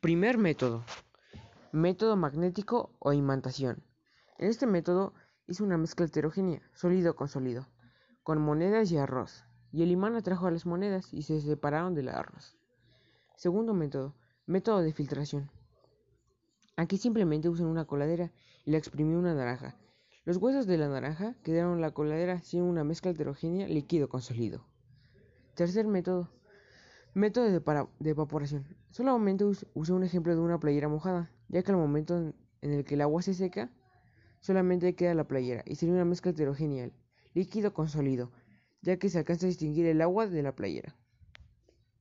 Primer método. Método magnético o imantación. En este método hizo una mezcla heterogénea, sólido con sólido, con monedas y arroz, y el imán atrajo las monedas y se separaron del arroz. Segundo método. Método de filtración. Aquí simplemente usan una coladera y la exprimió una naranja. Los huesos de la naranja quedaron en la coladera sin una mezcla heterogénea líquido con sólido. Tercer método. Método de, evaporación. Solamente usé un ejemplo de una playera mojada, ya que al momento en, el que el agua se seca, solamente queda la playera y sería una mezcla heterogénea, líquido con sólido, ya que se alcanza a distinguir el agua de la playera.